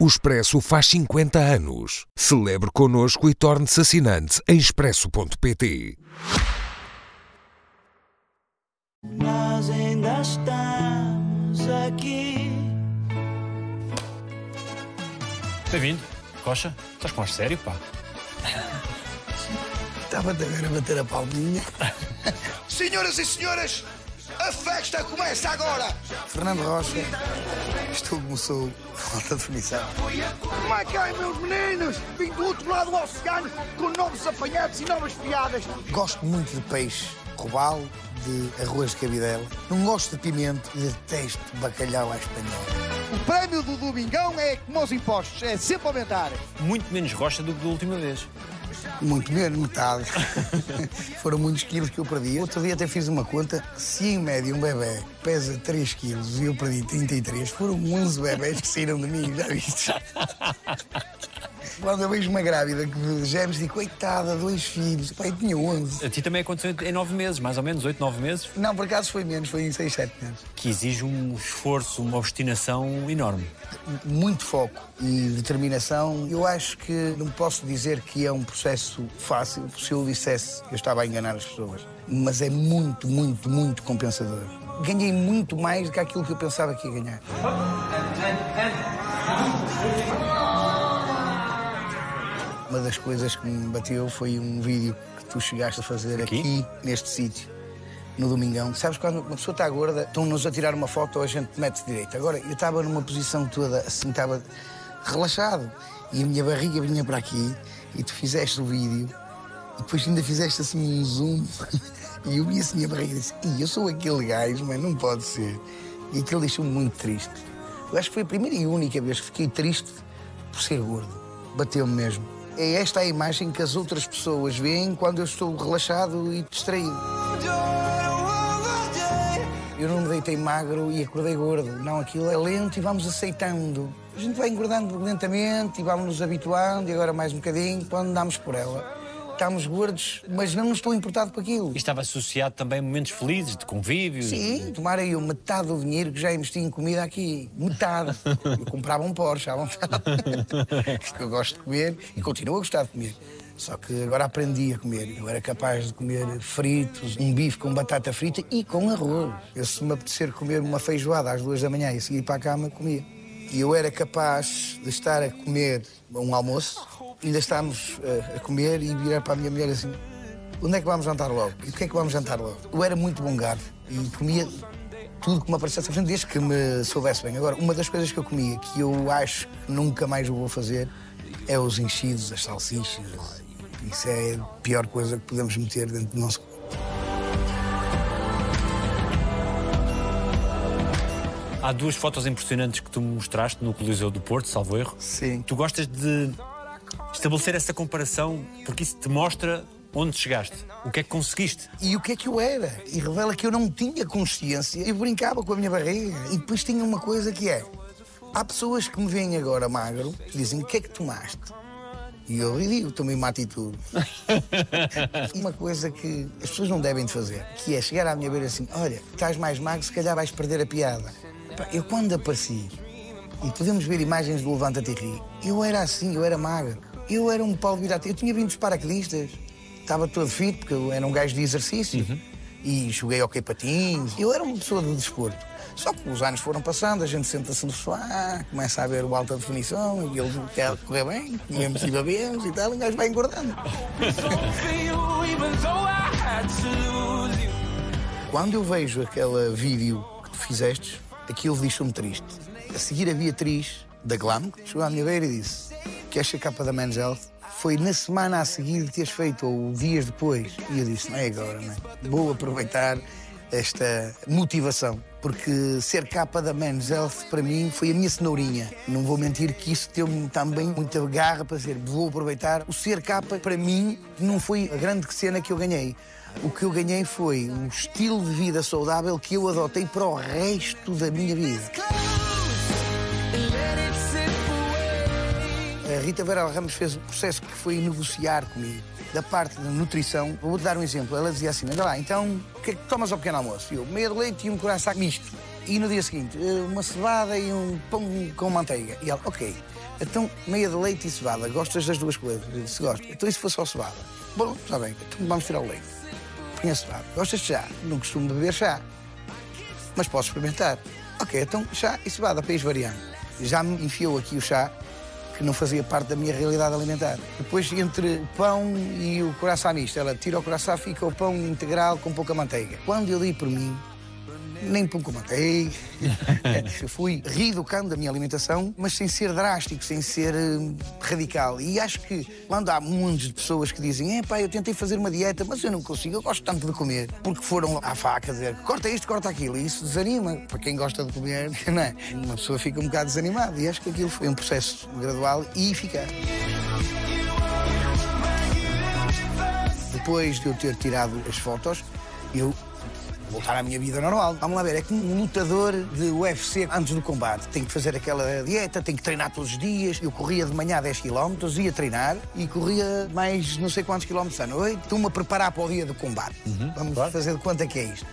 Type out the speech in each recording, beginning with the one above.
O Expresso faz 50 anos. Celebre connosco e torne-se assinante em expresso.pt. Nós ainda estamos aqui. Bem-vindo. Rocha, estás com ar sério, pá? Estava-te a ver a bater a palminha. Senhoras e senhores, a festa começa agora! Fernando Rocha, isto começou falta de definição. Como é que é, meus meninos? Vim do outro lado do oceano com novos apanhados e novas piadas. Gosto muito de peixe, robalo, de arroz de cabidela. Não gosto de pimento e detesto bacalhau à espanhola. O prémio do Domingão é como os impostos, é sempre aumentar. Muito menos rocha do que da última vez. Muito menos, metade. Foram muitos quilos que eu perdi. Outro dia até fiz uma conta. Se em média um bebê pesa 3 quilos e eu perdi 33, foram 11 bebés que saíram de mim, já viste? Quando eu vejo uma grávida que de gêmeos, digo, coitada, dois filhos. Pai, tinha 11. A ti também aconteceu em nove meses, mais ou menos, oito, nove meses, Não, por acaso foi menos, foi em 6, 7 meses. que exige um esforço, uma obstinação enorme. muito foco e determinação. Eu acho que não posso dizer que é um processo fácil, se eu dissesse eu estava a enganar as pessoas. Mas é muito, muito, muito compensador. Ganhei muito mais do que aquilo que eu pensava que ia ganhar. Uma das coisas que me bateu foi um vídeo que tu chegaste a fazer Aqui? aqui, neste sítio, no Domingão. Sabes, quando uma pessoa está gorda, estão-nos a tirar uma foto, a gente mete direito. Agora, eu estava numa posição toda assim, estava relaxado. E a minha barriga vinha para aqui, e tu fizeste o vídeo, e depois ainda fizeste assim um zoom. e eu vi assim a barriga e disse: "Ih, eu sou aquele gajo, mas não pode ser. E aquilo deixou-me muito triste. Eu acho que foi a primeira e única vez que fiquei triste por ser gordo. Bateu-me mesmo. É esta a imagem que as outras pessoas veem quando eu estou relaxado e distraído. Eu não me deitei magro e acordei gordo. Não, aquilo é lento e vamos aceitando. A gente vai engordando lentamente e vamos nos habituando e agora mais um bocadinho, quando damos por ela. Estamos gordos, mas não nos estou importado com aquilo. E estava associado também a momentos felizes, de convívio. Sim, tomara eu metade do dinheiro que já investi em comida aqui. Metade. Eu comprava um Porsche à vontade. Porque eu gosto de comer e continuo a gostar de comer. Só que agora aprendi a comer. Eu era capaz de comer fritos, um bife com batata frita e com arroz. Eu, se me apetecer comer uma feijoada às duas da manhã e seguir para a cama, comia. E eu era capaz de estar a comer um almoço, ainda estamos eh, a comer e virar para a minha mulher assim: onde é que vamos jantar logo? E o que é que vamos jantar logo? Eu era muito bom garfo e comia tudo que me aparecesse à frente, desde que me soubesse bem. Agora, uma das coisas que eu comia que eu acho que nunca mais vou fazer é os enchidos, as salsichas. Isso é a pior coisa que podemos meter dentro do nosso corpo. Há duas fotos impressionantes que tu me mostraste no Coliseu do Porto, salvo erro. Sim. Tu gostas de estabelecer essa comparação porque isso te mostra onde chegaste, o que é que conseguiste. E o que é que eu era? E revela que eu não tinha consciência e brincava com a minha barriga. E depois tinha uma coisa que é: há pessoas que me veem agora magro e dizem: o que é que tomaste? E eu digo: tomei uma atitude. uma coisa que as pessoas não devem de fazer, que é chegar à minha beira assim: olha, estás mais magro, se calhar vais perder a piada. Eu quando apareci, e podemos ver imagens do Levanta-te e Ri, eu era assim, eu era magro. Eu era um Paulo Virata. Eu tinha vindo dos paraquedistas. Estava todo fit, porque eu era um gajo de exercício. E joguei hockey patins. Eu era uma pessoa de desporto. Só que os anos foram passando, a gente senta-se no sofá, começa a ver o alta definição, e ele quer correr bem, comemos e bebemos e tal, e o gajo vai engordando. Quando eu vejo aquele vídeo que tu fizeste, aquilo deixou-me triste. A seguir a Beatriz, da Glam, chegou à minha beira e disse: Queres ser capa da Men's Health? Foi na semana a seguir de teres feito, ou dias depois. E eu disse: Não é agora, não é? Vou aproveitar esta motivação. Porque ser capa da Men's Health para mim foi a minha cenourinha. Não vou mentir que isso deu-me também muita garra para dizer, vou aproveitar. O ser capa para mim não foi a grande cena que eu ganhei. O que eu ganhei foi um estilo de vida saudável que eu adotei para o resto da minha vida. A Rita Vera Ramos fez um processo que foi negociar comigo, da parte da nutrição. Vou-te dar um exemplo. Ela dizia assim: Olha lá, então, o que é que tomas ao pequeno almoço? Eu, meia de leite e um coração misto. E no dia seguinte, eh, uma cevada e um pão com manteiga. E ela, ok. Então, meia de leite e cevada, gostas das duas coisas? Eu disse, gosto. Então, se for só cevada? Bom, está bem, então vamos tirar o leite. Põe a cevada. Gostas de chá? Não costumo beber chá, mas posso experimentar. Ok, então chá e cevada, ir variando. Já me enfiou aqui o chá, que não fazia parte da minha realidade alimentar. Depois, entre o pão e o coração misto, ela tira o coração, fica o pão integral com pouca manteiga. Quando eu dei por mim, nem pouco matei. eu fui reeducando a minha alimentação, mas sem ser drástico, sem ser eh, radical. E acho que quando há muitas de pessoas que dizem: é pá, eu tentei fazer uma dieta, mas eu não consigo, eu gosto tanto de comer, porque foram à faca dizer corta isto, corta aquilo. E isso desanima. Para quem gosta de comer, não é? Uma pessoa fica um bocado desanimada. E acho que aquilo foi um processo gradual e eficaz. Depois de eu ter tirado as fotos, eu voltar à minha vida normal. Vamos lá ver, é como um lutador de UFC antes do combate. Tem que fazer aquela dieta, tem que treinar todos os dias. Eu corria de manhã 10 km, ia treinar e corria mais não sei quantos quilómetros à noite. Estou-me a preparar para o dia do combate. Vamos claro. fazer de quanto é que é isto.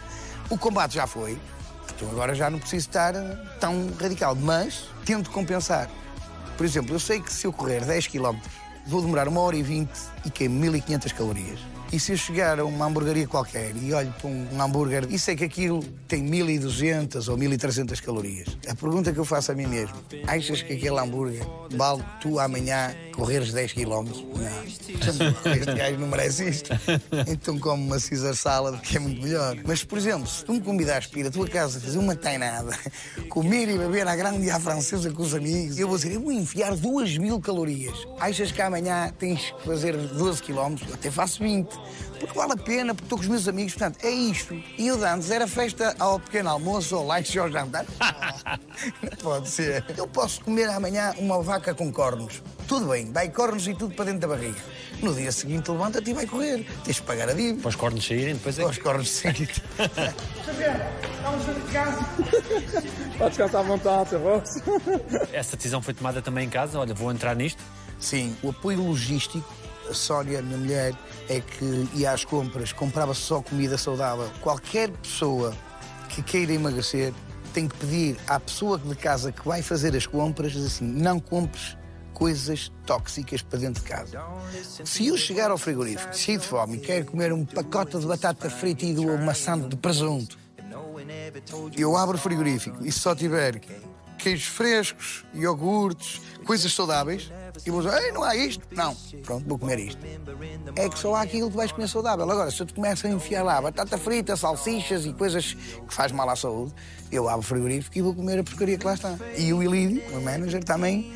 O combate já foi, então agora já não preciso estar tão radical, mas tento compensar. Por exemplo, eu sei que se eu correr 10 km, vou demorar uma hora e 20 e queimo 1500 calorias. E se eu chegar a uma hamburgueria qualquer e olho para um hambúrguer e sei que aquilo tem 1200 ou 1300 calorias, a pergunta que eu faço a mim mesmo: achas que aquele hambúrguer vale tu amanhã correres 10 km? Não. Este gajo não merece isto. Então come uma Caesar salad que é muito melhor. Mas, por exemplo, se tu me convidares para ir à tua casa fazer uma tainada, comer e beber à grande à francesa com os amigos, eu vou dizer, eu vou enfiar 2 mil calorias. Achas que amanhã tens que fazer 12 km? Até faço 20. Porque vale a pena, porque estou com os meus amigos, portanto, é isto. E eu de antes era festa ao pequeno almoço, ao lanche ao jantar. Não pode ser. Eu posso comer amanhã uma vaca com cornos. Tudo bem, vai cornos e tudo para dentro da barriga. No dia seguinte levanta-te e vai correr. Tens de pagar a dívida. Para os cornos saírem, depois é. Aos cornos saírem. Pode descansar à vontade. Essa decisão foi tomada também em casa. Olha, vou entrar nisto. Sim, o apoio logístico, a Sónia, minha mulher, é que ia às compras, comprava só comida saudável. Qualquer pessoa que queira emagrecer tem que pedir à pessoa de casa que vai fazer as compras diz assim: não compres coisas tóxicas para dentro de casa. Se eu chegar ao frigorífico cheio de fome e quero comer um pacote de batata frita e de uma maçã de presunto, eu abro o frigorífico e se só tiver queijos frescos, iogurtes, coisas saudáveis, e vou dizer, Ei, não há isto? Não. Pronto, vou comer isto. É que só há aquilo que vais comer saudável. Agora, se eu te começo a enfiar lá batata frita, salsichas e coisas que faz mal à saúde, eu abro o frigorífico e vou comer a porcaria que lá está. E o Ilídio, o manager, também,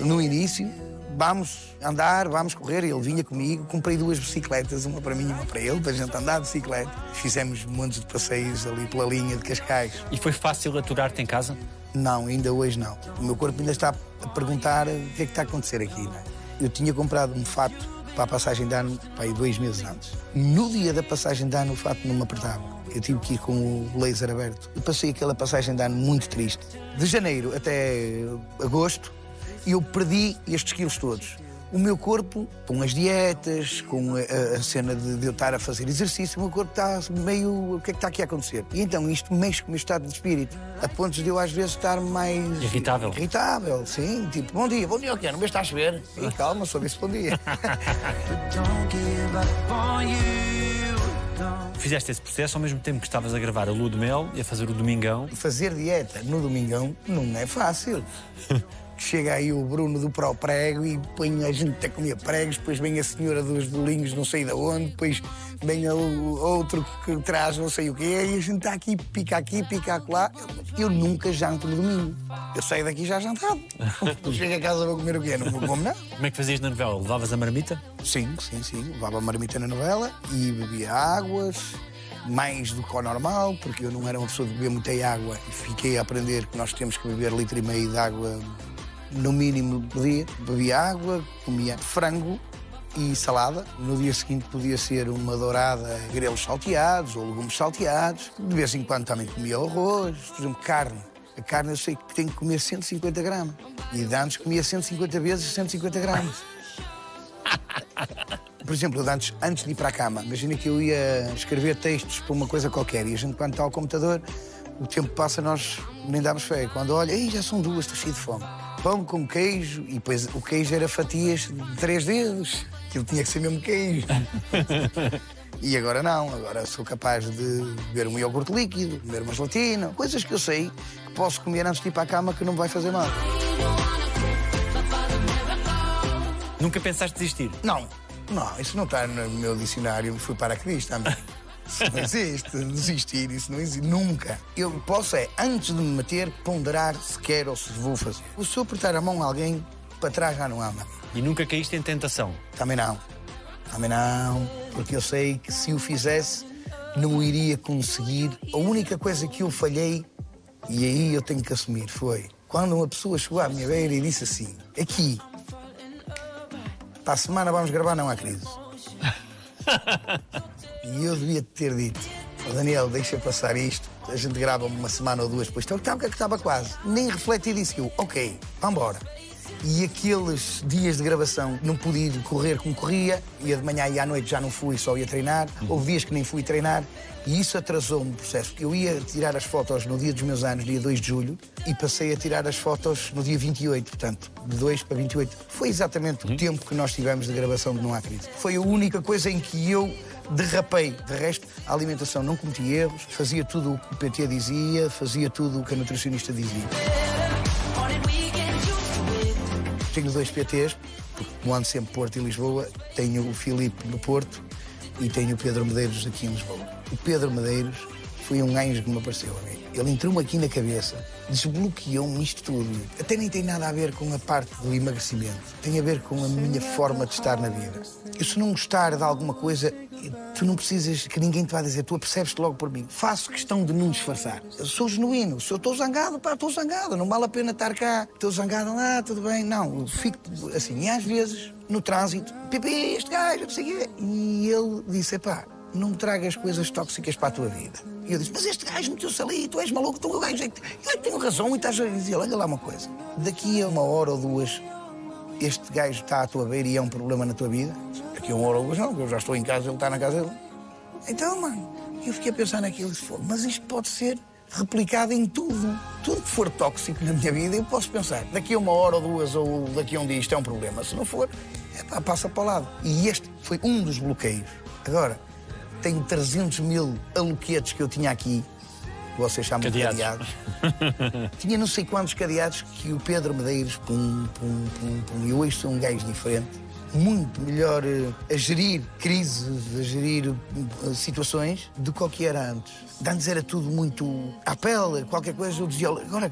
no início, vamos andar, vamos correr. Ele vinha comigo, comprei duas bicicletas, uma para mim e uma para ele, para a gente andar de bicicleta. Fizemos montes de passeios ali pela linha de Cascais. E foi fácil aturar-te em casa? Não, ainda hoje não. O meu corpo ainda está a perguntar o que é que está a acontecer aqui. não é? Eu tinha comprado um fato para a passagem de ano para aí dois meses antes. No dia da passagem de ano, o fato não me apertava. Eu tive que ir com o laser aberto. Eu passei aquela passagem de ano muito triste. De janeiro até agosto, eu perdi estes quilos todos. O meu corpo, com as dietas, com a, a- cena de, de eu estar a fazer exercício, o meu corpo está meio. O que é que está aqui a acontecer? E então isto mexe com o meu estado de espírito, a pontos de eu às vezes estar mais. Irritável. Irritável, sim. Tipo, bom dia, bom dia, o quê? Não me está a chover? E calma, só disse bom dia. Fizeste esse processo ao mesmo tempo que estavas a gravar a Lua de Mel e a fazer o Domingão. fazer dieta no domingão não é fácil. Chega aí o Bruno do Pro Prego e põe a gente a comer pregos, depois vem a senhora dos bolinhos não sei de onde, depois vem o outro que traz não sei o quê, e a gente está aqui, pica aqui, pica acolá. Eu nunca janto no domingo. Eu saio daqui já jantado. Chego a casa vou comer o quê? Não vou comer nada. Como é que fazias na novela? Levavas a marmita? Sim, sim, sim. Levava marmita na novela e bebia águas, mais do que o normal, porque eu não era uma pessoa de beber muita água e fiquei a aprender que nós temos que beber litro e meio de água no mínimo dia. Bebia água, comia frango e salada. No dia seguinte podia ser uma dourada, grelos salteados ou legumes salteados. De vez em quando também comia arroz, por exemplo, carne. A carne eu sei que tenho que comer 150 gramas. E de antes comia 150 vezes 150 gramas. Por exemplo, antes, antes de ir para a cama, imagina que eu ia escrever textos para uma coisa qualquer e a gente, quando está ao computador, o tempo passa, nós nem damos fé. Quando olha, Ei, já são duas, estou cheio de fome. Pão com queijo e depois o queijo era fatias de três dedos. Aquilo tinha que ser mesmo queijo. E agora não, agora sou capaz de beber um iogurte líquido, beber uma gelatina, coisas que eu sei que posso comer antes de ir para a cama que não me vai fazer mal. Nunca pensaste desistir? Não, não, isso não está no meu dicionário, fui para que diz também. Isso não existe, desistir, isso não existe, nunca. Eu posso é, antes de me meter, ponderar se quero ou se vou fazer. Se eu apertar a mão a alguém, para trás já não anda. E nunca caíste em tentação? Também não. Também não, porque eu sei que se o fizesse, não o iria conseguir. A única coisa que eu falhei, e aí eu tenho que assumir, foi quando uma pessoa chegou à minha beira e disse assim: aqui, para a semana vamos gravar, não há crise. e eu devia ter dito: "Ó, Daniel, deixa passar isto, a gente grava uma semana ou duas depois. Então, estava que estava quase. Nem refleti disse eu: ok, vamos embora. E aqueles dias de gravação não pude ir correr como corria, ia de manhã e à noite já não fui, só ia treinar. Houve dias que nem fui treinar e isso atrasou-me o processo, porque eu ia tirar as fotos no dia dos meus anos, dia 2 de julho, e passei a tirar as fotos no dia 28, portanto, de 2 para 28. Foi exatamente o tempo que nós tivemos de gravação de Não Há Crise. Foi a única coisa em que eu derrapei. De resto, a alimentação não cometi erros, fazia tudo o que o PT dizia, fazia tudo o que a nutricionista dizia. Tenho dois PTs, porque como ando sempre Porto e Lisboa, tenho o Filipe no Porto e tenho o Pedro Medeiros aqui em Lisboa. O Pedro Medeiros foi um anjo que me apareceu a mim. Ele entrou-me aqui na cabeça, desbloqueou-me isto tudo. Até nem tem nada a ver com a parte do emagrecimento. Tem a ver com a minha forma de estar na vida. Eu se não gostar de alguma coisa, tu não precisas que ninguém te vá dizer, tu apercebes-te logo por mim. Faço questão de não disfarçar. Eu sou genuíno. Se eu estou zangado, pá, estou zangado. Não vale a pena estar cá. Estou zangado lá, tudo bem. Não, eu fico assim. E às vezes, no trânsito, Pipi, este gajo, não sei o quê. E ele disse, pá, não tragas coisas tóxicas para a tua vida. E eu disse, mas este gajo meteu-se ali, tu és maluco, tu gajo, é eu tenho razão e estás a dizer, olha lá uma coisa. Daqui a uma hora ou duas, este gajo está à tua beira e é um problema na tua vida. Daqui a uma hora ou duas não, porque eu já estou em casa, ele está na casa dele. Então, mano, eu fiquei a pensar naquilo e disse, "Fogo, mas isto pode ser replicado em tudo. Tudo que for tóxico na minha vida, eu posso pensar, daqui a uma hora ou duas, ou daqui a um dia, isto é um problema. Se não for, é pá, passa para o lado. E este foi um dos bloqueios. Agora, tenho 300 mil aloquetes que eu tinha aqui, que vocês chamam Cadeados. de cadeados. tinha não sei quantos cadeados que o Pedro Medeiros, pum, pum, pum, pum. E hoje sou um gajo diferente. Muito melhor eh, a gerir crises, a gerir eh, situações do que o que era antes. De Antes era tudo muito à pele, qualquer coisa eu dizia, agora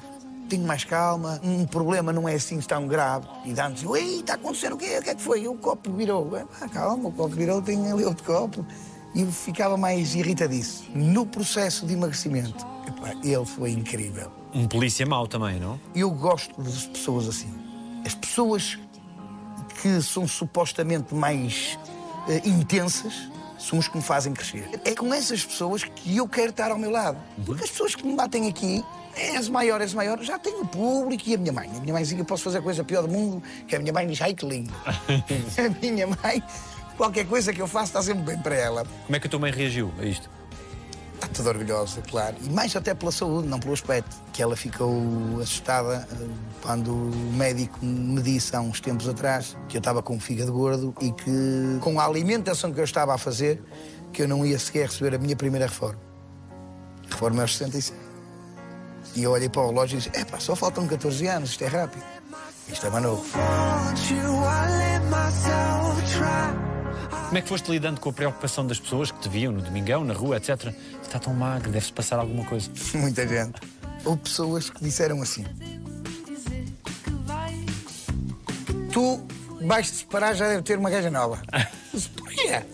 tenho mais calma, um problema não é assim tão grave. E antes, ei, está a acontecer o quê? O que é que foi? O copo virou. Ah, calma, o copo virou, tem ali outro copo. E eu ficava mais irritadíssimo. No processo de emagrecimento, epá, ele foi incrível. Um polícia mau também, não? Eu gosto de pessoas assim. As pessoas que são supostamente mais eh, intensas são os que me fazem crescer. É com essas pessoas que eu quero estar ao meu lado. Porque as pessoas que me batem aqui, és maior, és maior, já tenho o público e a minha mãe. A minha mãezinha, eu posso fazer a coisa pior do mundo, que a minha mãe diz, ai que lindo. a minha mãe, qualquer coisa que eu faço está sempre bem para ela. Como é que a tua mãe reagiu a isto? Está toda orgulhosa, claro. E mais até pela saúde, não pelo aspecto. Que ela ficou assustada eh, quando o médico me disse há uns tempos atrás que eu estava com o fígado gordo e que com a alimentação que eu estava a fazer, que eu não ia sequer receber a minha primeira reforma. Reforma aos 65. E eu olhei para o relógio e disse, epá, só faltam 14 anos, isto é rápido. Isto é mais Como é que foste lidando com a preocupação das pessoas que te viam no domingão, na rua, etc? Está tão magro, deve-se passar alguma coisa. Muita gente. Houve pessoas que disseram assim: Tu vais-te separar, já deve ter uma gaja nova. Eu disse, Porquê?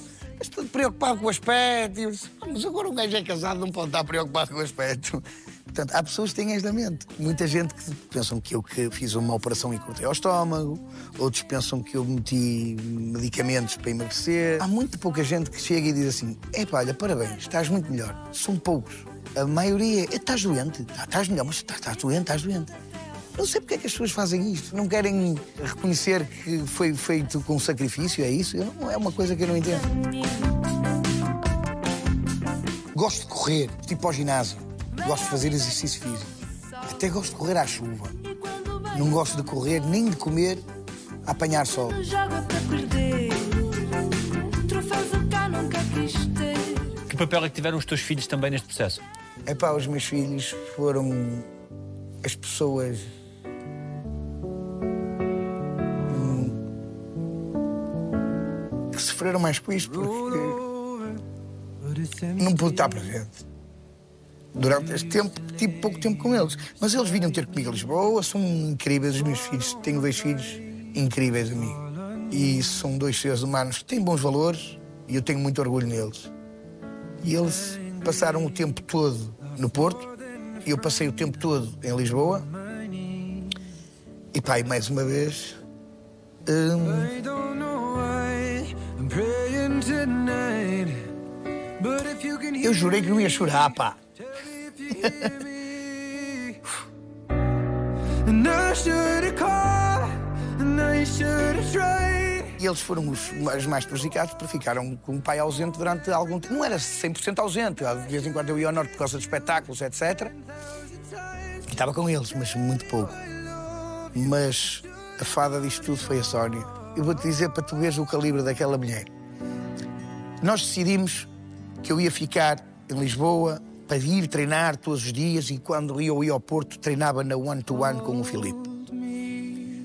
Estou preocupado com o aspecto. Eu disse, "Ah, Mas agora um gajo é casado, não pode estar preocupado com o aspecto. Portanto, há pessoas que têm mente. Muita gente que pensam que eu que fiz uma operação e cortei ao estômago, outros pensam que eu meti medicamentos para emagrecer. Há muito pouca gente que chega e diz assim: Epá, olha, parabéns, estás muito melhor. São poucos. A maioria é: estás doente? "Ah, Estás melhor, mas estás, estás doente, estás doente. Não sei porque é que as pessoas fazem isto. Não querem reconhecer que foi feito com sacrifício, é isso? Não- é uma coisa que eu não entendo. Gosto de correr, tipo ao ginásio. Gosto de fazer exercício físico. Até gosto de correr à chuva. Não gosto de correr nem de comer a apanhar sol. Que papel é que tiveram os teus filhos também neste processo? Epá, os meus filhos foram as pessoas. hum, que sofreram mais com isto porque não pude estar presente. Durante este tempo, tive pouco tempo com eles. Mas eles vinham ter comigo a Lisboa, são incríveis os meus filhos. Tenho dois filhos incríveis a mim. E são dois seres humanos que têm bons valores e eu tenho muito orgulho neles. E eles passaram o tempo todo no Porto, e eu passei o tempo todo em Lisboa. E e mais uma vez. hum, eu jurei que não ia chorar, pá. E eles foram os mais, mais prejudicados porque ficaram com o pai ausente durante algum tempo. Não era 100% ausente, de vez em quando eu ia ao norte por causa de espetáculos, etc. E estava com eles, mas muito pouco. Mas a fada disto tudo foi a Sónia. Eu vou-te dizer para tu veres o calibre daquela mulher. Nós decidimos que eu ia ficar em Lisboa para ir treinar todos os dias e quando eu ia ao Porto treinava na one-to-one com o Filipe.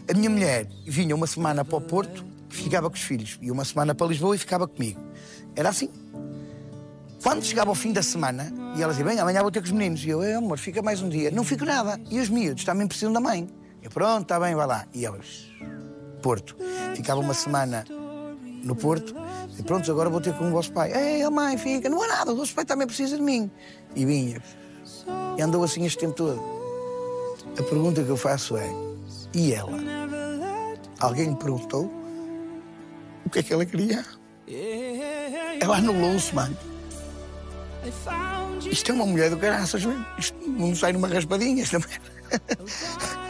A minha mulher vinha uma semana para o Porto e ficava com os filhos. E uma semana para Lisboa e ficava comigo. Era assim. Quando chegava ao fim da semana, e ela dizia, bem, amanhã vou ter com os meninos. E eu, "É, amor, fica mais um dia. Não fico nada. E os miúdos também precisam da mãe. Eu, pronto, está bem, vai lá. E eles, Porto. Ficava uma semana no Porto. E pronto, agora vou ter com o vosso pai. Ei, mãe, fica. Não há nada, o vosso pai também precisa de mim. E vinha. E andou assim este tempo todo. A pergunta que eu faço é, e ela? Alguém lhe perguntou o que é que ela queria? Ela anulou-se, mano. Isto é uma mulher do caraças, mano. Isto não sai numa raspadinha, esta mulher.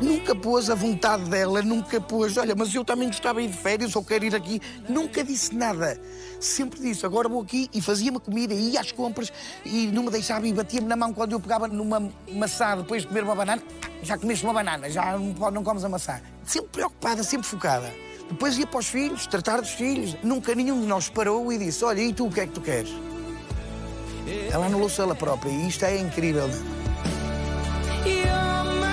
Nunca pôs a vontade dela, nunca pôs, olha, mas eu também gostava de ir de férias ou quero ir aqui. Nunca disse nada. Sempre disse, agora vou aqui e fazia-me comida, e ia às compras e não me deixava e batia-me na mão quando eu pegava numa maçã depois de comer uma banana. Já comeste uma banana, já não, não comes a maçã. Sempre preocupada, sempre focada. Depois ia para os filhos, tratar dos filhos. Nunca nenhum de nós parou e disse, olha, e tu o que é que tu queres? Ela anulou-se ela própria e isto é incrível. You're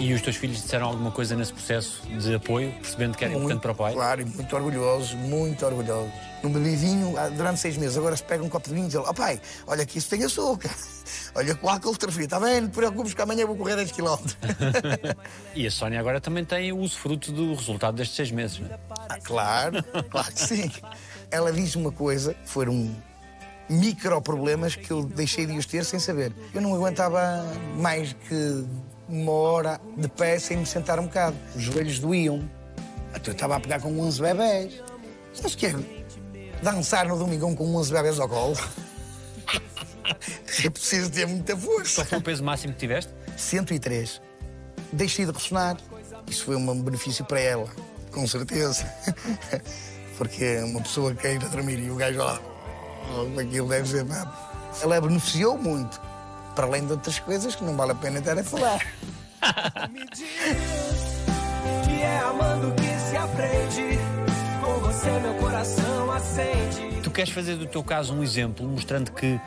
E os teus filhos disseram alguma coisa nesse processo de apoio, percebendo que era importante para o pai? Claro, e muito orgulhosos, muito orgulhosos. Num bebezinho ah, durante seis meses, agora se pega um copo de vinho e diz: Ó pai, olha que isso tem açúcar. Olha que o álcool está bem? Não te preocupes que amanhã vou correr 10 km. E a Sónia agora também tem o usufruto do resultado destes seis meses. não é? ah, claro, claro que sim. Ela diz uma coisa, foram micro problemas que eu deixei de os ter sem saber. Eu não aguentava mais que uma hora de pé sem me sentar um bocado. Os joelhos doíam. Até eu estava a pegar com 11 bebés. Sabes o que é? Dançar no domingão com 11 bebés ao colo. É preciso ter muita força. Qual foi o peso máximo que tiveste? 103. Deixei de ressonar. Isso foi um benefício para ela, com certeza. Porque uma pessoa quer ir a dormir e o gajo lá. Oh, Aquilo deve ser. Ela beneficiou muito. Para além de outras coisas que não vale a pena estar a falar. Que é amando que se aprende. Com você meu coração acende. Tu queres fazer do teu caso um exemplo, mostrando que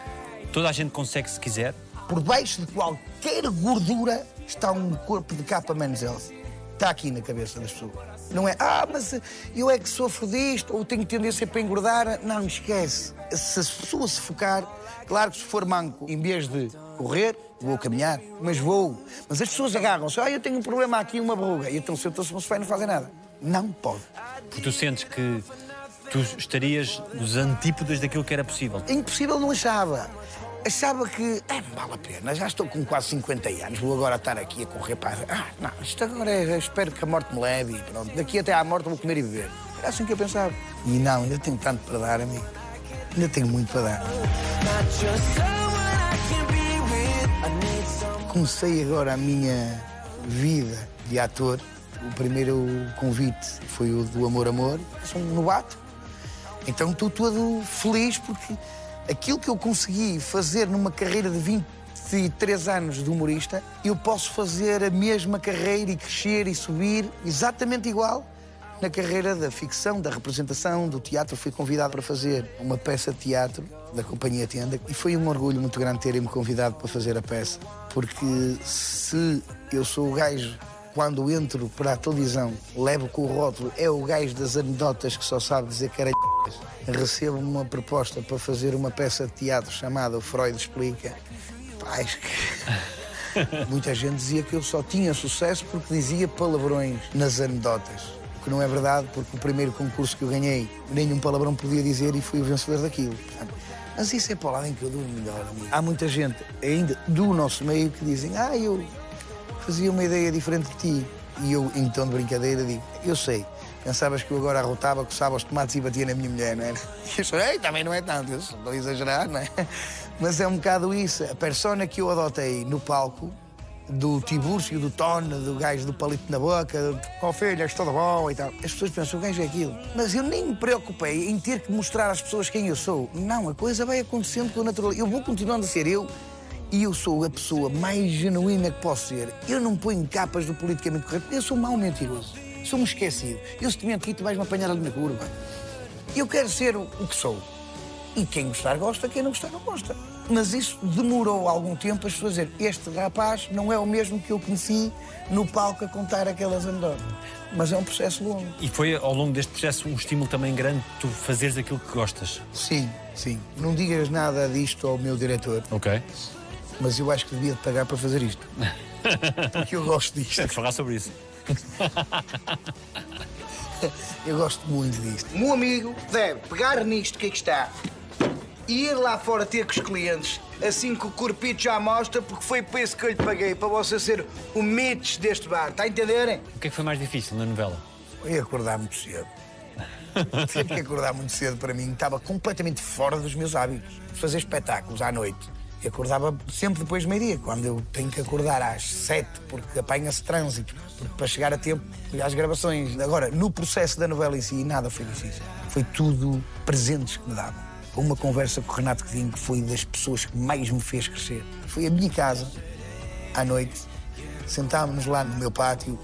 toda a gente consegue se quiser? Por baixo de qualquer gordura está um corpo de capa menos Elsa. Está aqui na cabeça das pessoas. Não é, ah, mas eu é que sofro disto, ou tenho tendência para engordar. Não, esquece. Se a pessoa se focar, claro que se for manco, em vez de correr, vou caminhar, mas vou. Mas as pessoas agarram-se, ah, eu tenho um problema aqui, uma verruga. E então sentam-se no sofá e não fazem nada. Não pode. Porque tu sentes que tu estarias nos antípodas daquilo que era possível. Impossível não achava. Achava que, é, vale a pena, já estou com quase 50 anos, vou agora estar aqui a correr para. Ah, não, isto agora é, espero que a morte me leve e pronto. Daqui até à morte vou comer e beber. Era assim que eu pensava. E não, ainda tenho tanto para dar, amigo. Ainda tenho muito para dar. Comecei agora a minha vida de ator. O primeiro convite foi o do Amor Amor. Sou um novato. Então estou todo feliz porque Aquilo que eu consegui fazer numa carreira de 23 anos de humorista, eu posso fazer a mesma carreira e crescer e subir exatamente igual na carreira da ficção, da representação, do teatro. Fui convidado para fazer uma peça de teatro da Companhia Tenda e foi um orgulho muito grande terem-me convidado para fazer a peça, porque se eu sou o gajo quando entro para a televisão, levo com o rótulo, é o gajo das anedotas que só sabe dizer caralho. Recebo uma proposta para fazer uma peça de teatro chamada O Freud Explica. Pá, acho que muita gente dizia que eu só tinha sucesso porque dizia palavrões nas anedotas. Que não é verdade, porque o primeiro concurso que eu ganhei, nenhum palavrão podia dizer e fui o vencedor daquilo. Mas isso é para o lado em que eu dou melhor. Há muita gente ainda do nosso meio que dizem, ah, eu fazia uma ideia diferente de ti. E eu, em tom de brincadeira, digo: Eu sei, pensavas que eu agora arrotava, coçava os tomates e batia na minha mulher, não é? E eu sei, também não é tanto, estou a exagerar, não é? Mas é um bocado isso. A persona que eu adotei no palco, do Tibúrcio, do Tone, do gajo do palito na boca, ó filha, estou bom e tal. As pessoas pensam, o gajo é aquilo. Mas eu nem me preocupei em ter que mostrar às pessoas quem eu sou. Não, a coisa vai acontecendo com naturalidade. Eu vou continuando a ser eu e eu sou a pessoa mais genuína que posso ser. Eu não ponho capas do politicamente correto. Eu sou mau mentiroso. Sou um esquecido. Eu se te mentir, tu vais-me apanhar ali na curva. Eu quero ser o que sou. E quem gostar, gosta. Quem não gostar, não gosta. Mas isso demorou algum tempo as pessoas dizerem este rapaz não é o mesmo que eu conheci no palco a contar aquelas anedotas. Mas é um processo longo. E foi ao longo deste processo um estímulo também grande tu fazeres aquilo que gostas. Sim, sim. Não digas nada disto ao meu diretor, Ok. mas eu acho que devia de pagar para fazer isto. Porque eu gosto disto. Vamos falar sobre isso. Eu gosto muito disto. Meu amigo deve pegar nisto que aqui está e ir lá fora ter com os clientes assim que o corpito já mostra, porque foi por isso que eu lhe paguei, para você ser o mites deste bar. Está a entenderem? O que é que foi mais difícil na novela? Eu ia acordar muito cedo. Tive que acordar muito cedo para mim. Estava completamente fora dos meus hábitos. Fazer espetáculos à noite. E acordava sempre depois de meio-dia, quando eu tenho que acordar às sete, porque apanha-se trânsito, porque para chegar a tempo às gravações. Agora, no processo da novela em si, nada foi difícil. Foi tudo presentes que me davam. Uma conversa com o Renato Godinho, que foi das pessoas que mais me fez crescer. Foi a minha casa, à noite, sentámos-nos lá no meu pátio,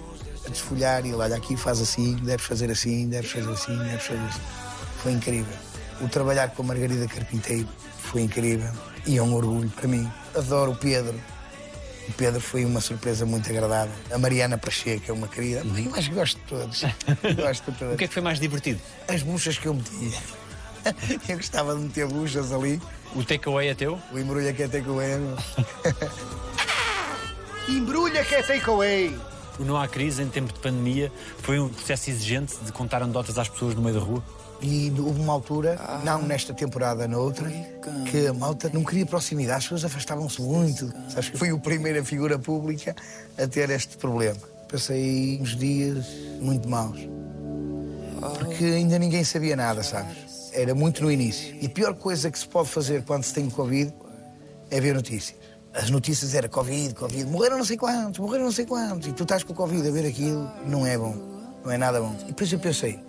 a desfolhar e ele, olha aqui, faz assim, deves fazer assim, deves fazer assim, deves fazer assim. Foi incrível. O trabalhar com a Margarida Carpinteiro foi incrível e é um orgulho para mim. Adoro o Pedro. O Pedro foi uma surpresa muito agradável. A Mariana Pacheco é uma querida. Eu acho que gosto de todos. gosto de todos. O que é que foi mais divertido? As buchas que eu meti. Eu gostava de meter buchas ali. O takeaway é teu? O embrulho que até com ele. Embrulha que é takeaway. O Não Há Crise, em tempo de pandemia, foi um processo exigente de contar anedotas às pessoas no meio da rua? E houve uma altura, não nesta temporada, na outra, que a malta não queria proximidade, as pessoas afastavam-se muito. Sabes que fui a primeira figura pública a ter este problema. Passei uns dias muito maus. Porque ainda ninguém sabia nada, sabes? Era muito no início. E a pior coisa que se pode fazer quando se tem Covid é ver notícias. As notícias era Covid, Covid, morreram não sei quantos, morreram não sei quantos. E tu estás com o Covid a ver aquilo, não é bom. Não é nada bom. E depois eu pensei,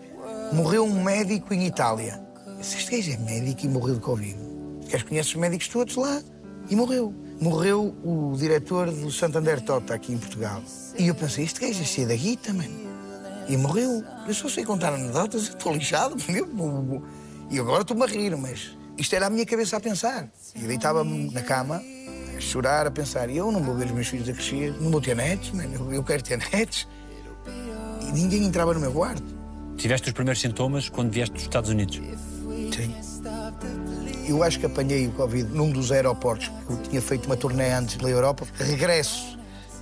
morreu um médico em Itália. Este gajo é médico e morreu de Covid. Os gajos conhecem os médicos todos lá. E morreu. Morreu o diretor do Santander Tota aqui em Portugal. E eu pensei, este gajo é cheio da guita, mano. E morreu. Eu só sei contar anedotas, eu estou lixado. meu. E agora estou-me a rir, mas isto era a minha cabeça a pensar. E deitava-me na cama, a chorar, a pensar, eu não vou ver os meus filhos a crescer, não vou ter netos, eu- quero ter netos. E ninguém entrava no meu quarto. Tiveste os primeiros sintomas quando vieste dos Estados Unidos. Sim. Eu acho que apanhei o Covid num dos aeroportos, porque eu tinha feito uma turnê antes pela Europa. Regresso,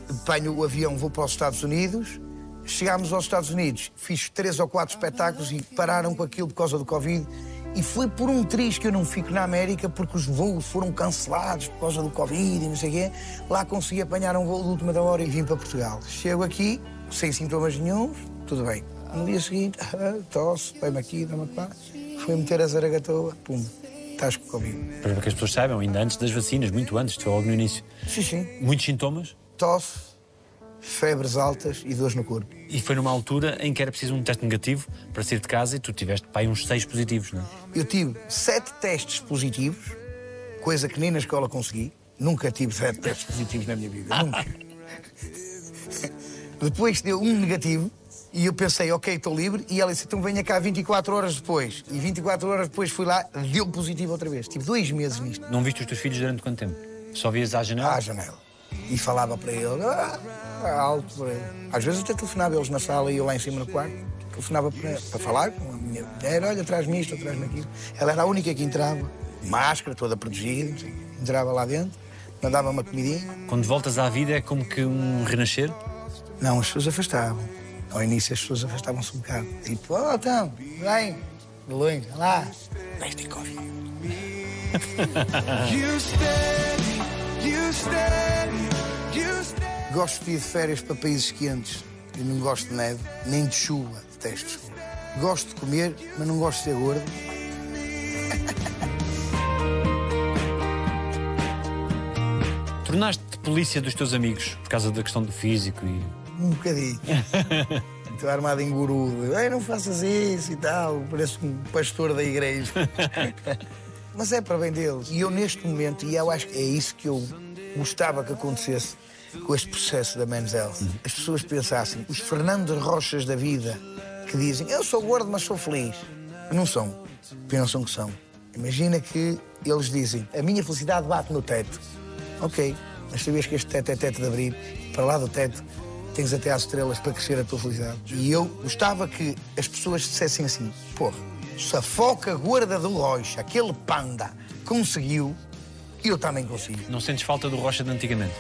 apanho o avião, vou para os Estados Unidos. Chegámos aos Estados Unidos, fiz três ou quatro espetáculos e pararam com aquilo por causa do Covid. E foi por um triz que eu não fico na América, porque os voos foram cancelados por causa do Covid e não sei o quê. Lá consegui apanhar um voo de última da hora e vim para Portugal. Chego aqui, sem sintomas nenhums, tudo bem. No dia seguinte, tosse, põe-me aqui, dá-me pá. Fui meter a zaragatoa, pum, estás com Covid. Para que as pessoas saibam, ainda antes das vacinas, muito antes, foi logo no início. Sim, sim. Muitos sintomas? Tosse, febres altas e dores no corpo. E foi numa altura em que era preciso um teste negativo para sair de casa e tu tiveste pá, aí uns seis positivos, não é? Eu tive sete testes positivos, coisa que nem na escola consegui. Nunca tive sete testes positivos na minha vida, nunca. Depois deu um negativo e eu pensei, ok, estou livre. E ela disse, então venha cá 24 horas depois. E 24 horas depois fui lá, deu positivo outra vez. Tive dois meses nisto. Não viste os teus filhos durante quanto tempo? Só vias à janela? à janela. E falava para ele, ah, alto. para ele. Às vezes até telefonava eles na sala e eu lá em cima no quarto. Telefonava para, para falar com a minha mulher, olha, traz-me isto, traz-me aquilo. Ela era a única que entrava, máscara, toda protegida, entrava lá dentro, mandava uma comidinha. Quando voltas à vida é como que um renascer? Não, as pessoas afastavam. Ao início as pessoas afastavam-se um bocado. Tipo, oh, então, vem, de longe, lá. Mas tem Covid. Gosto de ir de férias para países quentes. Eu não gosto de neve, nem de chuva. Detesto chuva. Gosto de comer, mas não gosto de ser gordo. Tornaste-te polícia dos teus amigos por causa da questão do físico e. Um bocadinho. Estou armado em guru. Ei, não faças isso e tal. Parece um pastor da igreja. Mas é para bem deles. E eu, neste momento, e eu acho que é isso que eu gostava que acontecesse com este processo da Men's Health. As pessoas pensassem, os Fernandes Rochas da vida, que dizem, eu sou gordo, mas sou feliz. Não são. Pensam que são. Imagina que eles dizem, a minha felicidade bate no teto. Ok, mas sabias que este teto é teto de abrir? Para lá do teto tens até às estrelas para crescer a tua felicidade. E eu gostava que as pessoas dissessem assim: porra, se a foca gorda do Rocha, aquele panda, conseguiu, eu também consigo. Não sentes falta do Rocha de antigamente?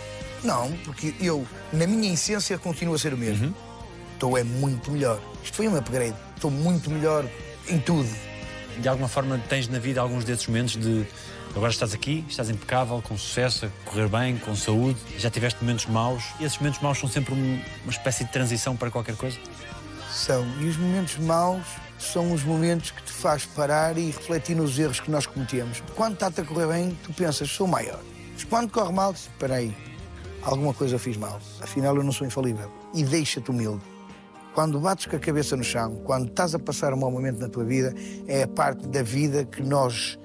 Não, porque eu, na minha essência, continuo a ser o mesmo. Estou é muito melhor. Isto foi um upgrade. Estou muito melhor em tudo. De alguma forma tens na vida alguns desses momentos de agora estás aqui, estás impecável, com sucesso, a correr bem, com saúde, já tiveste momentos maus e esses momentos maus são sempre um- uma espécie de transição para qualquer coisa? São. E os momentos maus são os momentos que te faz parar e refletir nos erros que nós cometemos. Quando está-te a correr bem, tu pensas, sou maior. Mas quando corre mal, espera aí, alguma coisa fiz mal. Afinal, eu não sou infalível. E deixa-te humilde. Quando bates com a cabeça no chão, quando estás a passar um mau momento na tua vida, é a parte da vida que nós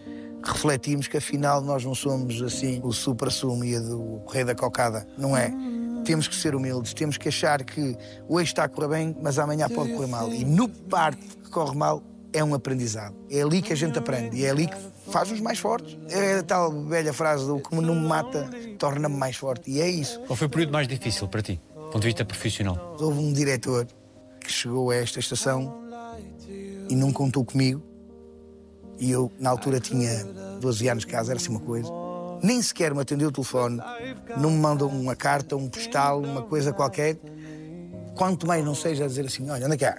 refletimos que afinal nós não somos assim o supra-sumo e o rei da cocada. Não é. Temos que ser humildes, temos que achar que hoje está a correr bem, mas amanhã pode correr mal. E no parte corre mal é um aprendizado. É ali que a gente aprende e é ali que faz-nos mais fortes. É a tal velha frase do como não me mata, torna-me mais forte. E é isso. Qual foi o período mais difícil para ti, do ponto de vista profissional? Houve um diretor que chegou a esta estação e não contou comigo. E eu, na altura, tinha 12 anos de casa, era assim uma coisa. Nem sequer me atendeu o telefone, não me mandou uma carta, um postal, uma coisa qualquer. Quanto mais não seja a dizer assim: olha, anda cá.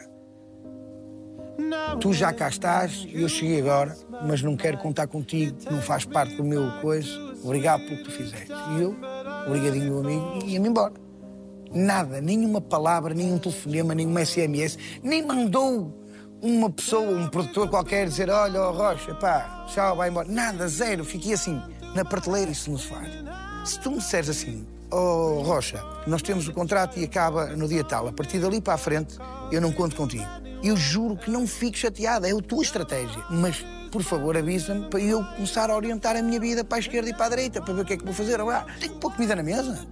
Tu já cá estás e eu cheguei agora, mas não quero contar contigo, não faz parte do meu coisa. Obrigado pelo que tu fizeste. E eu, obrigadinho, meu amigo, ia-me embora. Nada, nenhuma palavra, nenhum telefonema, nenhum SMS, nem mandou uma pessoa, um produtor qualquer dizer: Olha, oh, Rocha, pá, tchau, vai embora. Nada, zero. Fiquei assim, na prateleira, isso não se faz. Se tu me disseres assim, oh, Rocha, nós temos o contrato e acaba no dia tal, a partir dali para a frente, eu não conto contigo. Eu juro que não fico chateada, é a tua estratégia. Mas, por favor, avisa-me para eu começar a orientar a minha vida para a esquerda e para a direita, para ver o que é que vou fazer. Agora, tenho que pôr comida na mesa.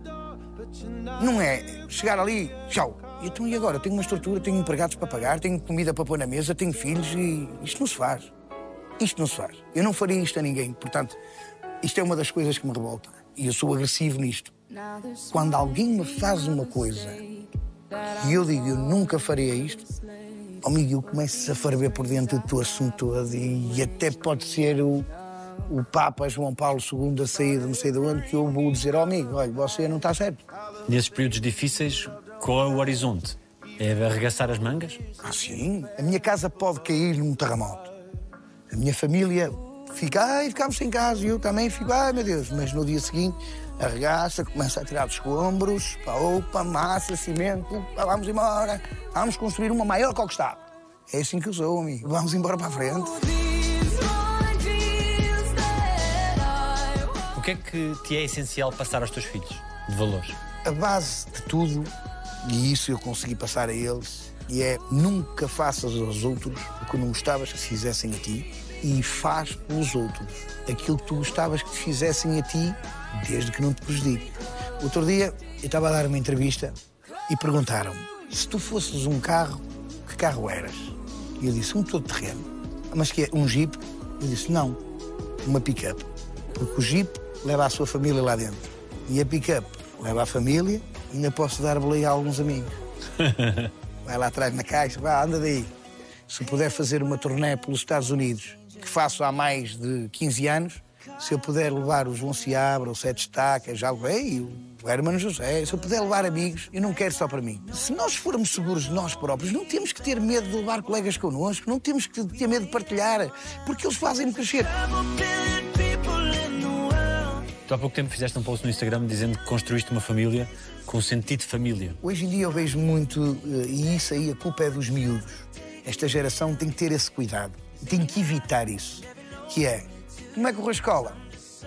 Não é chegar ali, tchau. Então e agora? Tenho uma estrutura, tenho empregados para pagar, tenho comida para pôr na mesa, tenho filhos e isto não se faz. Isto não se faz. Eu não faria isto a ninguém. Portanto, isto é uma das coisas que me revolta. E eu sou agressivo nisto. Quando alguém me faz uma coisa e eu digo, eu nunca faria isto, amigo, eu começo a ferver por dentro do teu assunto todo e, e até pode ser o, o Papa João Paulo II a sair de não sei de onde que eu vou dizer, oh, amigo, olha, você não está certo. Nesses períodos difíceis, qual é o horizonte? É arregaçar as mangas? Ah, sim. A minha casa pode cair num terremoto. A minha família fica, ai, ficámos sem casa. E eu também fico, ai, meu Deus. Mas no dia seguinte, arregaça, começa a tirar dos escombros, pá, opa, massa, cimento, pá, vamos embora. Vamos construir uma maior que o que está. É assim que eu sou, amigo. Vamos embora para a frente. O que é que te é essencial passar aos teus filhos, de valores? A base de tudo E isso eu consegui passar a eles. E é nunca faças aos outros o que não gostavas que se fizessem a ti e faz pelos outros aquilo que tu gostavas que te fizessem a ti, desde que não te prejudique. Outro dia eu estava a dar uma entrevista e perguntaram-me se tu fosses um carro, que carro eras? E eu disse, um todo terreno. Mas que é um jeep? Eu disse, não, uma pick-up. Porque o jeep leva a sua família lá dentro. E a pick-up leva a família e ainda posso dar boleia a alguns amigos. Vai lá atrás na caixa, vá, anda daí. Se puder fazer uma turnê pelos Estados Unidos, que faço há mais de 15 anos, se eu puder levar o João Seabra, o Sete Estacas, já levei, o Hermano José, se eu puder levar amigos, eu não quero só para mim. Se nós formos seguros de nós próprios, não temos que ter medo de levar colegas connosco, não temos que ter medo de partilhar, porque eles fazem-me crescer. Tu há pouco tempo fizeste um post no Instagram dizendo que construíste uma família com sentido de família. Hoje em dia eu vejo muito, eh, e isso aí a culpa é dos miúdos. Esta geração tem que ter esse cuidado, tem que evitar isso. Que é, como é que correu a escola?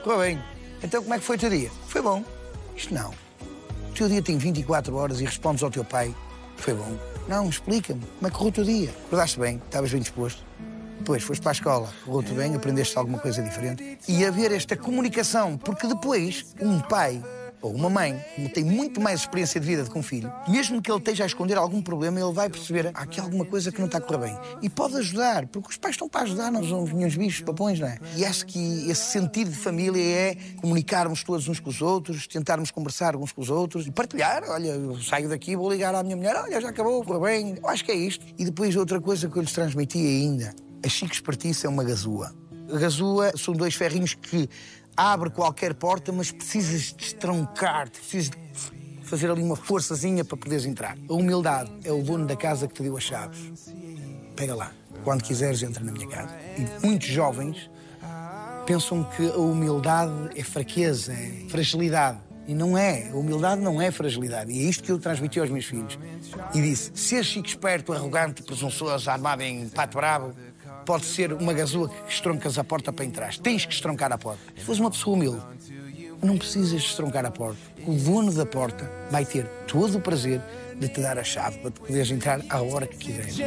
Correu bem. Então como é que foi o teu dia? Foi bom. Isto não. O teu dia tem 24 horas e respondes ao teu pai, foi bom. Não, explica-me, como é que correu o teu dia? Acordaste bem, estavas bem disposto. Depois foste para a escola, correu-te bem, aprendeste alguma coisa diferente. E haver esta comunicação, porque depois um pai ou uma mãe, como tem muito mais experiência de vida do que um filho, mesmo que ele esteja a esconder algum problema, ele vai perceber há aqui alguma coisa que não está a correr bem. E pode ajudar, porque os pais estão para ajudar, não somos nenhum bichos, papões, não é? E acho que esse sentido de família é comunicarmos todos uns com os outros, tentarmos conversar uns com os outros e partilhar. Olha, eu saio daqui, vou ligar à minha mulher, olha, já acabou, correu bem. Eu acho que é isto. E depois outra coisa que eu lhes transmiti ainda, a Chico Espartice é uma gazua. A gazua são dois ferrinhos que abre qualquer porta, mas precisas de estroncar, precisas de fazer ali uma forçazinha para poderes entrar. A humildade é o dono da casa que te deu as chaves. Pega lá. Quando quiseres, entra na minha casa. E muitos jovens pensam que a humildade é fraqueza, é fragilidade. E não é. A humildade não é fragilidade. E é isto que eu transmiti aos meus filhos. E disse: ser chico esperto, arrogante, presunçoso, armado em pato bravo, pode ser uma gazua que estroncas a porta para entrar. Tens que estroncar a porta. Se fores uma pessoa humilde, não precisas de estroncar a porta. O dono da porta vai ter todo o prazer de te dar a chave para tu poderes entrar à hora que quiseres.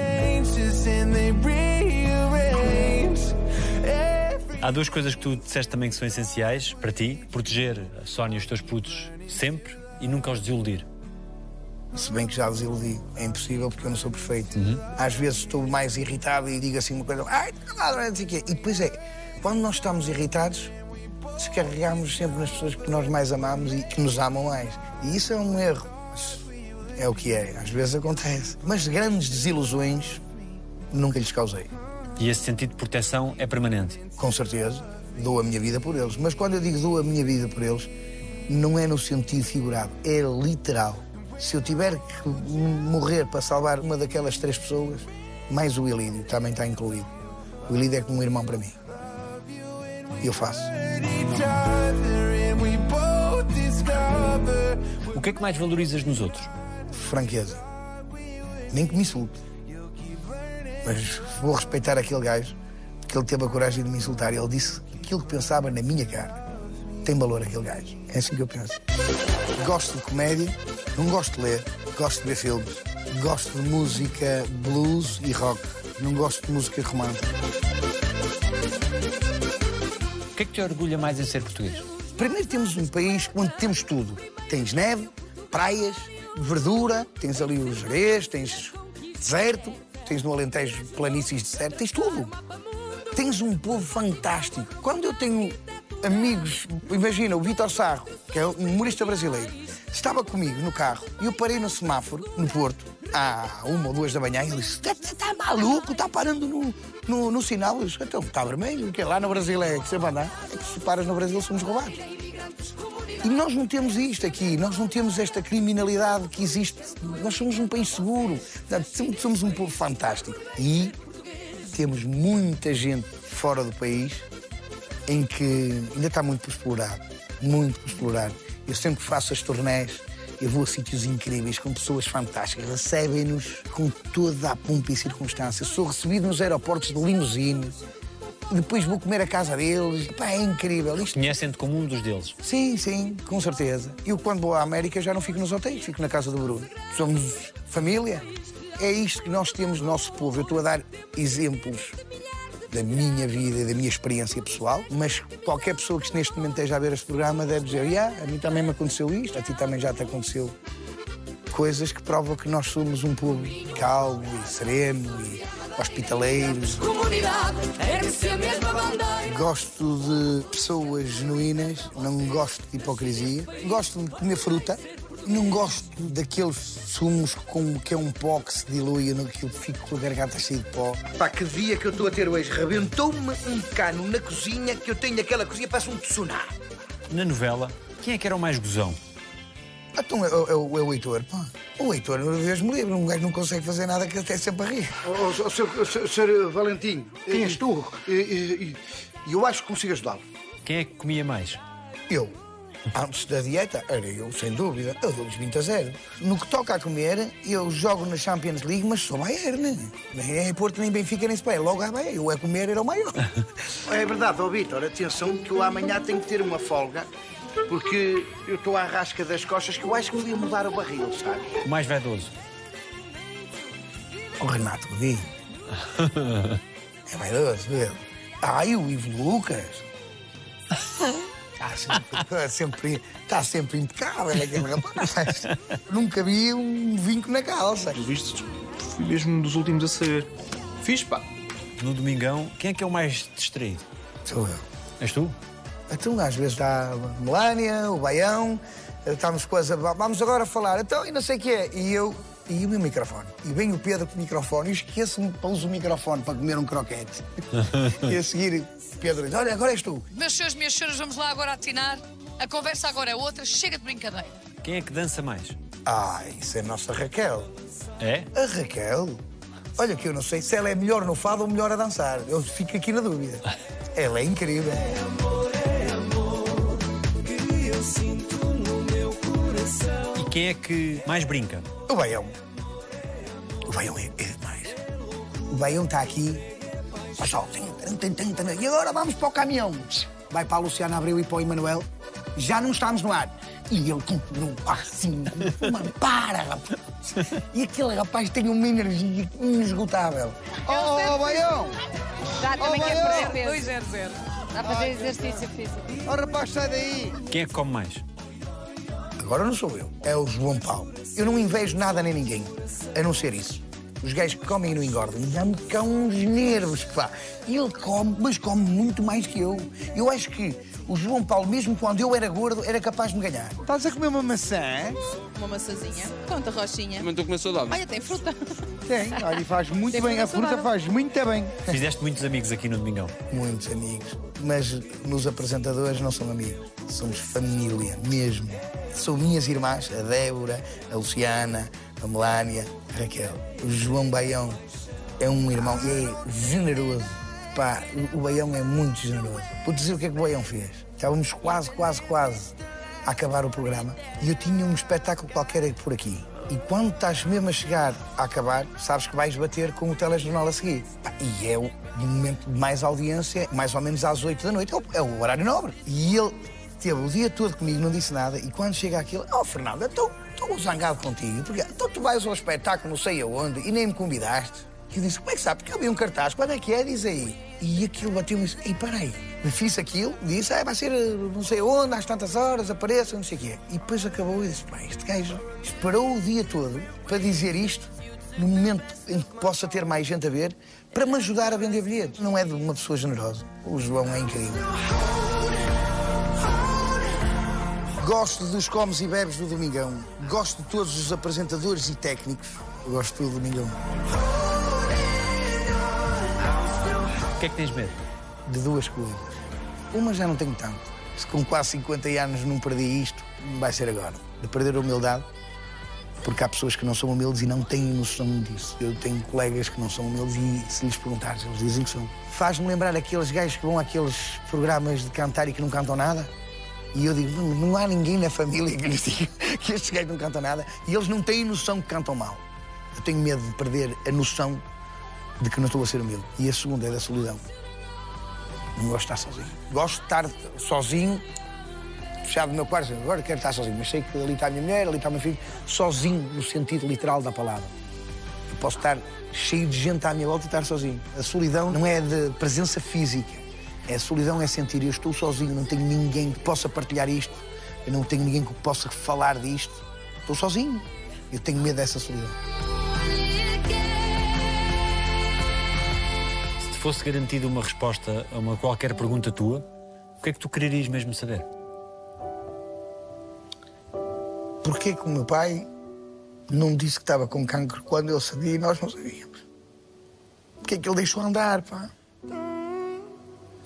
Há duas coisas que tu disseste também que são essenciais para ti: proteger a Sónia e os teus putos sempre e nunca os desiludir. Se bem que já desiludi. É impossível porque eu não sou perfeito. Às vezes estou mais irritado e digo assim uma coisa, ai, não sei o quê. E depois é, quando nós estamos irritados, descarregamos sempre nas pessoas que nós mais amamos e que nos amam mais. E isso é um erro. Mas é o que é, às vezes acontece. Mas grandes desilusões nunca lhes causei. E esse sentido de proteção é permanente. Com certeza, dou a minha vida por eles. Mas quando eu digo dou a minha vida por eles, não é no sentido figurado, é literal. Se eu tiver que morrer para salvar uma daquelas três pessoas, mais o Ilídio também está incluído. O Ilídio é como um irmão para mim. E eu faço. O que é que mais valorizas nos outros? Franqueza. Nem que me insulte. Mas vou respeitar aquele gajo, porque ele teve a coragem de me insultar. Ele disse aquilo que pensava na minha cara. Tem valor aquele gajo. É assim que eu penso. Gosto de comédia, não gosto de ler, gosto de ver filmes. Gosto de música blues e rock. Não gosto de música romântica. O que é que te orgulha mais em ser português? Primeiro temos um país onde temos tudo. Tens neve, praias, verdura, tens ali os jerez, tens deserto, tens no Alentejo planícies de deserto, tens tudo. Tens um povo fantástico. Quando eu tenho amigos, imagina o Vitor Sarro, que é um humorista brasileiro, estava comigo no carro e eu parei no semáforo, no Porto, à uma ou duas da manhã, e ele disse: Está tá maluco, está parando no, no, no sinal. Eu disse: Então, está vermelho, que lá no Brasil é que sempre andar. É que se paras no Brasil somos roubados. E nós não temos isto aqui, nós não temos esta criminalidade que existe. Nós somos um país seguro, somos um povo fantástico. E temos muita gente fora do país em que ainda está muito por explorar. Muito por explorar. Eu sempre faço as turnés, eu vou a sítios incríveis, com pessoas fantásticas, recebem-nos com toda a pompa e circunstância. Sou recebido nos aeroportos de limusine, Depois vou comer a casa deles. Pá, é incrível. Isto Conhecem-te como um dos deles. Sim, sim, com certeza. Eu, quando vou à América, já não fico nos hotéis, fico na casa do Bruno. Somos família. É isto que nós temos no nosso povo. Eu estou a dar exemplos da minha vida e da minha experiência pessoal, mas qualquer pessoa que neste momento esteja a ver este programa deve dizer: yeah, a mim também me aconteceu isto, a ti também já te aconteceu. Coisas que provam que nós somos um povo calmo e sereno e hospitaleiros. Comunidade, ergue-se a mesma bandeira. Gosto de pessoas genuínas, não gosto de hipocrisia. Gosto de comer fruta. Não gosto daqueles sumos com que é um pó que se dilui, no que eu fico com a garganta cheia de pó. Pá, que dia que eu estou a ter hoje. Rebentou-me um cano na cozinha que eu tenho aquela cozinha, parece um tsunami. Na novela, quem é que era o mais gozão? Então é, é, é o Heitor, pá. O Heitor, Deus me livre, um gajo não consegue fazer nada que até sempre a rir. Oh, oh, senhor, senhor- senhor Valentim, quem és tu? E, e- e eu acho que consigo ajudá-lo. Quem é que comia mais? Eu, antes da dieta, era eu, sem dúvida. Eu dou-lhes 20 a 0. No que toca a comer, eu jogo na Champions League, mas sou Bayern. Nem é Porto, nem Benfica, nem Espanha. Logo a Bayern. Eu a comer era o maior. É verdade, ó Vitor, atenção que eu amanhã tenho que ter uma folga, porque eu estou à rasca das costas que eu acho que podia mudar o barril, sabe? O mais vaidoso? O Renato Godinho. É vaidoso, ele. Ah, e o Ivo Lucas. Está sempre, está sempre, está sempre impecável aquele rapaz. Nunca vi um vinco na calça. Visto, fui mesmo um dos últimos a saber. Fiz, pá. No Domingão, quem é que é o mais distraído? Sou eu. És tu? Então, às vezes está a Melânia, o Baião, estamos coisa. Vamos agora falar, então, e não sei o que é. E eu. E o meu microfone. E vem o Pedro com o microfone e esqueço-me, pouso o microfone para comer um croquete. e a seguir, o Pedro diz: Olha, agora és tu. Meus senhores, minhas senhoras, vamos lá agora atinar. A conversa agora é outra, chega de brincadeira. Quem é que dança mais? Ah, isso é a nossa Raquel. É? A Raquel? Olha que eu não sei se ela é melhor no fado ou melhor a dançar. Eu fico aqui na dúvida. Ela é incrível. E quem é que mais brinca? O Baião. O Baião é, é demais. O Baião está aqui. Tem, E agora vamos para o caminhão. Vai para a Luciana Abreu e para o Emanuel. Já não estamos no ar. E ele continua assim. Mano, para, rapaz. E aquele rapaz tem uma energia inesgotável. Oh, oh, Baião! Já também Oh, quer Baião! perder peso. 2-0-0. Está a fazer exercício físico. Oh, rapaz, sai daí! Quem é que come mais? Agora não sou eu, é o João Paulo. Eu não invejo nada nem ninguém, a não ser isso. Os gajos que comem e não engordam, dá-me cá uns nervos, pá. Ele come, mas come muito mais que eu. Eu acho que o João Paulo, mesmo quando eu era gordo, era capaz de me ganhar. Estás a comer uma maçã? Uma maçãzinha. Conta, Rochinha. Também estou a comer saudável. Olha, tem fruta. Tem, olha, e faz muito Tem bem. A fruta fruta saudável. faz muito bem. Fizeste muitos amigos aqui no Domingão. Muitos amigos. Mas nos apresentadores não são amigos. Somos família, mesmo. São minhas irmãs, a Débora, a Luciana, a Melânia, a Raquel. O João Baião é um irmão e é generoso. Pá, o- Baião é muito generoso. Vou dizer o que é que o Baião fez. Estávamos quase, quase, quase a acabar o programa e eu tinha um espetáculo qualquer por aqui. E quando estás mesmo a chegar a acabar, sabes que vais bater com o telejornal a seguir. E é o momento de mais audiência, mais ou menos às 8 da noite. É é o horário nobre. E ele teve o dia todo comigo, não disse nada. E quando chega aquilo, oh Fernando, estou estou zangado contigo. Porque então tu vais ao espetáculo não sei aonde e nem me convidaste. E eu disse, como é que sabe? Porque eu vi um cartaz, quando é que é? Diz aí. E aquilo bateu-me e disse, peraí. Fiz aquilo, disse, ah, vai ser eh, não sei onde, às tantas horas, apareça, não sei o quê. E depois acabou e disse, pá, este gajo esperou o dia todo para dizer isto, no momento em que possa ter mais gente a ver, para me ajudar a vender bilhetes. Não é de uma pessoa generosa. O João é incrível. Gosto dos comes e bebes do Domingão. Gosto de todos os apresentadores e técnicos. Eu gosto do Domingão. O que é que tens medo? De duas coisas. Uma já não tenho tanto. Se com quase 50 anos não perdi isto, vai ser agora. De perder a humildade. Porque há pessoas que não são humildes e não têm noção disso. Eu tenho colegas que não são humildes e se lhes perguntares, eles dizem que são. Faz-me lembrar aqueles gajos que vão àqueles programas de cantar e que não cantam nada. E eu digo, não, não há ninguém na família que lhes diga que estes gajos não cantam nada. E eles não têm noção que cantam mal. Eu tenho medo de perder a noção de que não estou a ser humilde. E a segunda é da solidão. Não gosto de estar sozinho. Gosto de estar sozinho, fechado no meu quarto, agora quero estar sozinho, mas sei que ali está a minha mulher, ali está o meu filho, sozinho no sentido literal da palavra. Eu posso estar cheio de gente à minha volta e estar sozinho. A solidão não é de presença física. É a solidão é sentir eu estou sozinho, não tenho ninguém que possa partilhar isto, eu não tenho ninguém que possa falar disto. Estou sozinho. Eu tenho medo dessa solidão. Se te fosse garantida uma resposta a uma qualquer pergunta tua, o que é que tu quererias mesmo saber? Porquê que o meu pai não disse que estava com cancro quando ele sabia e nós não sabíamos? Porquê que ele deixou andar, pá?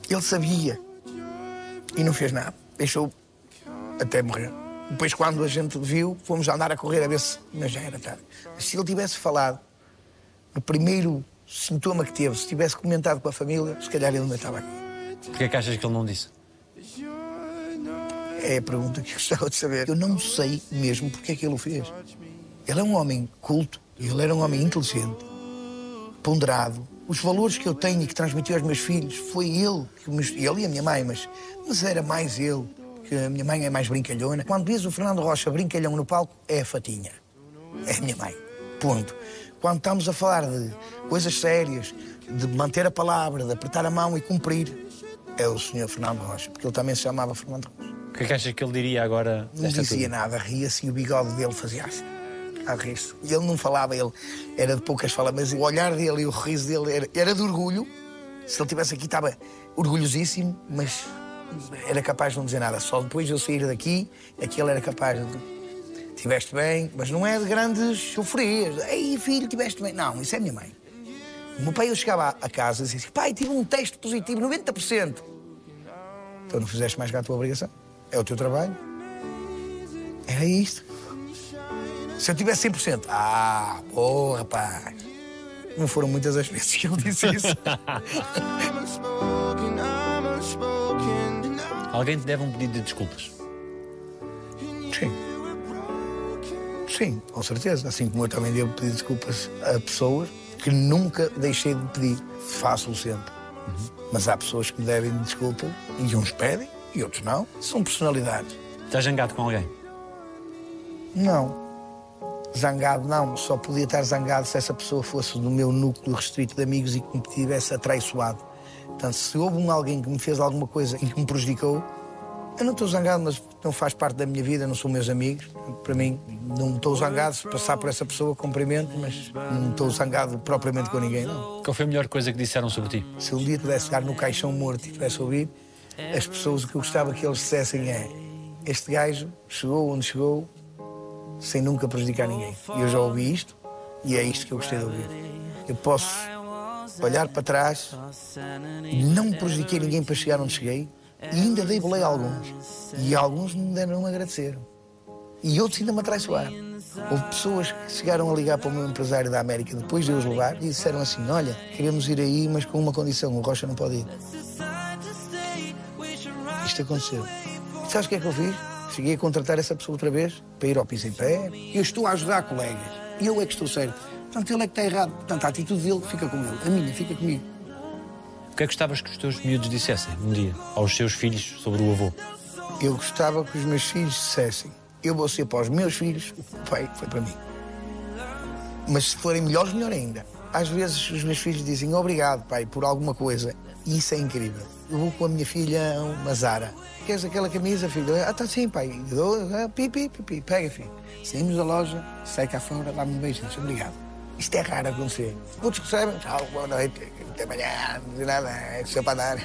Ele sabia e não fez nada. Deixou até morrer. Depois, quando a gente viu, fomos andar a correr a ver se. Mas já era tarde. Se ele tivesse falado no primeiro sintoma que teve, se tivesse comentado com a família, se calhar ele não estava aqui. Porquê é que achas que ele não disse? É a pergunta que eu gostava de saber. Eu não sei mesmo porque é que ele o fez. Ele é um homem culto, ele era um homem inteligente, ponderado. Os valores que eu tenho e que transmitiu aos meus filhos foi ele, que me- ele e a minha mãe, mas, mas era mais ele, que a minha mãe é mais brincalhona. Quando diz o Fernando Rocha brincalhão no palco, é a Fatinha. É a minha mãe. Ponto. Quando estamos a falar de coisas sérias, de manter a palavra, de apertar a mão e cumprir, é o senhor Fernando Rocha, porque ele também se chamava Fernando Rocha. O que é que achas que ele diria agora? Não dizia altura? nada, ria-se e o bigode dele fazia assim. A rir-se. E ele não falava, ele era de poucas falas, mas o olhar dele e o riso dele era, era de orgulho. Se ele estivesse aqui, estava orgulhosíssimo, mas era capaz de não dizer nada. Só depois de eu sair daqui é que ele era capaz de. Tiveste bem, mas não é de grandes sofrias. Ei, filho, tiveste bem. Não, isso é minha mãe. O meu pai, eu chegava a casa e dizia assim, pai, tive um teste positivo, 90%. Então não fizeste mais que a tua obrigação. É o teu trabalho. Era isto. Se eu tivesse 100%, ah, porra, rapaz. Não foram muitas as vezes que ele disse isso. Alguém te deve um pedido de desculpas. Sim. Sim, com certeza. Assim como eu também devo pedir desculpas a pessoas que nunca deixei de pedir. Faço-o sempre. Mas há pessoas que me devem desculpa e uns pedem e outros não. São personalidades. Estás zangado com alguém? Não. Zangado não, só podia estar zangado se essa pessoa fosse do meu núcleo restrito de amigos e que me tivesse atraiçoado. Portanto, se houve um alguém que me fez alguma coisa e que me prejudicou, eu não estou zangado, mas não faz parte da minha vida, não são meus amigos. Para mim, não estou zangado se passar por essa pessoa, cumprimento, mas não estou zangado propriamente com ninguém, não. Qual foi a melhor coisa que disseram sobre ti? Se um dia pudesse estar no caixão morto e pudesse ouvir, as pessoas o que eu gostava que eles dissessem é: Este gajo chegou onde chegou sem nunca prejudicar ninguém. E eu já ouvi isto e é isto que eu gostei de ouvir. Eu posso olhar para trás não prejudiquei ninguém para chegar onde cheguei e ainda dei boleia a alguns. E alguns me deram agradecer. E outros ainda me atraiçoaram. Houve pessoas que chegaram a ligar para o meu empresário da América depois de eu os levar e disseram assim: Olha, queremos ir aí, mas com uma condição: o Rocha não pode ir. Isto aconteceu. E sabes o que é que eu fiz? Cheguei a contratar essa pessoa outra vez para ir ao piso em pé. Eu estou a ajudar colegas. E eu é que estou certo. Portanto, ele é que está errado. Portanto, a atitude dele fica com ele. A minha fica comigo. O que é que gostavas que os teus miúdos dissessem um dia aos seus filhos sobre o avô? Eu gostava que os meus filhos dissessem: Eu vou ser para os meus filhos o que o pai foi para mim. Mas se forem melhores, melhor ainda. Às vezes os meus filhos dizem obrigado, pai, por alguma coisa. E isso é incrível. Vou com a minha filha uma Zara. Queres aquela camisa, filho? Ah, tá sim, pai. Dou, ah, pi, pi, pi, pi. Pega, filho. Saímos da loja, sai cá fora, dá-me um beijo. Obrigado. Isto é raro acontecer. Outros recebem, tchau, boa noite, até amanhã, não diz nada, é só para dar.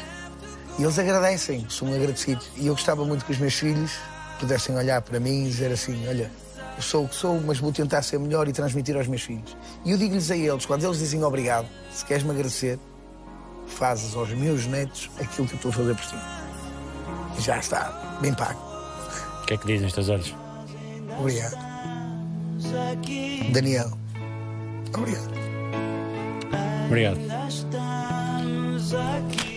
E eles agradecem, são agradecidos. E eu gostava muito que os meus filhos pudessem olhar para mim e dizer assim: olha, eu sou o que sou, mas vou tentar ser melhor e transmitir aos meus filhos. E eu digo-lhes a eles, quando eles dizem obrigado, se queres me agradecer, fazes aos meus netos aquilo que eu estou a fazer por ti. E já está, bem pago. O que é que dizem os teus olhos? Obrigado. Daniel, obrigado. Obrigado. Estamos aqui.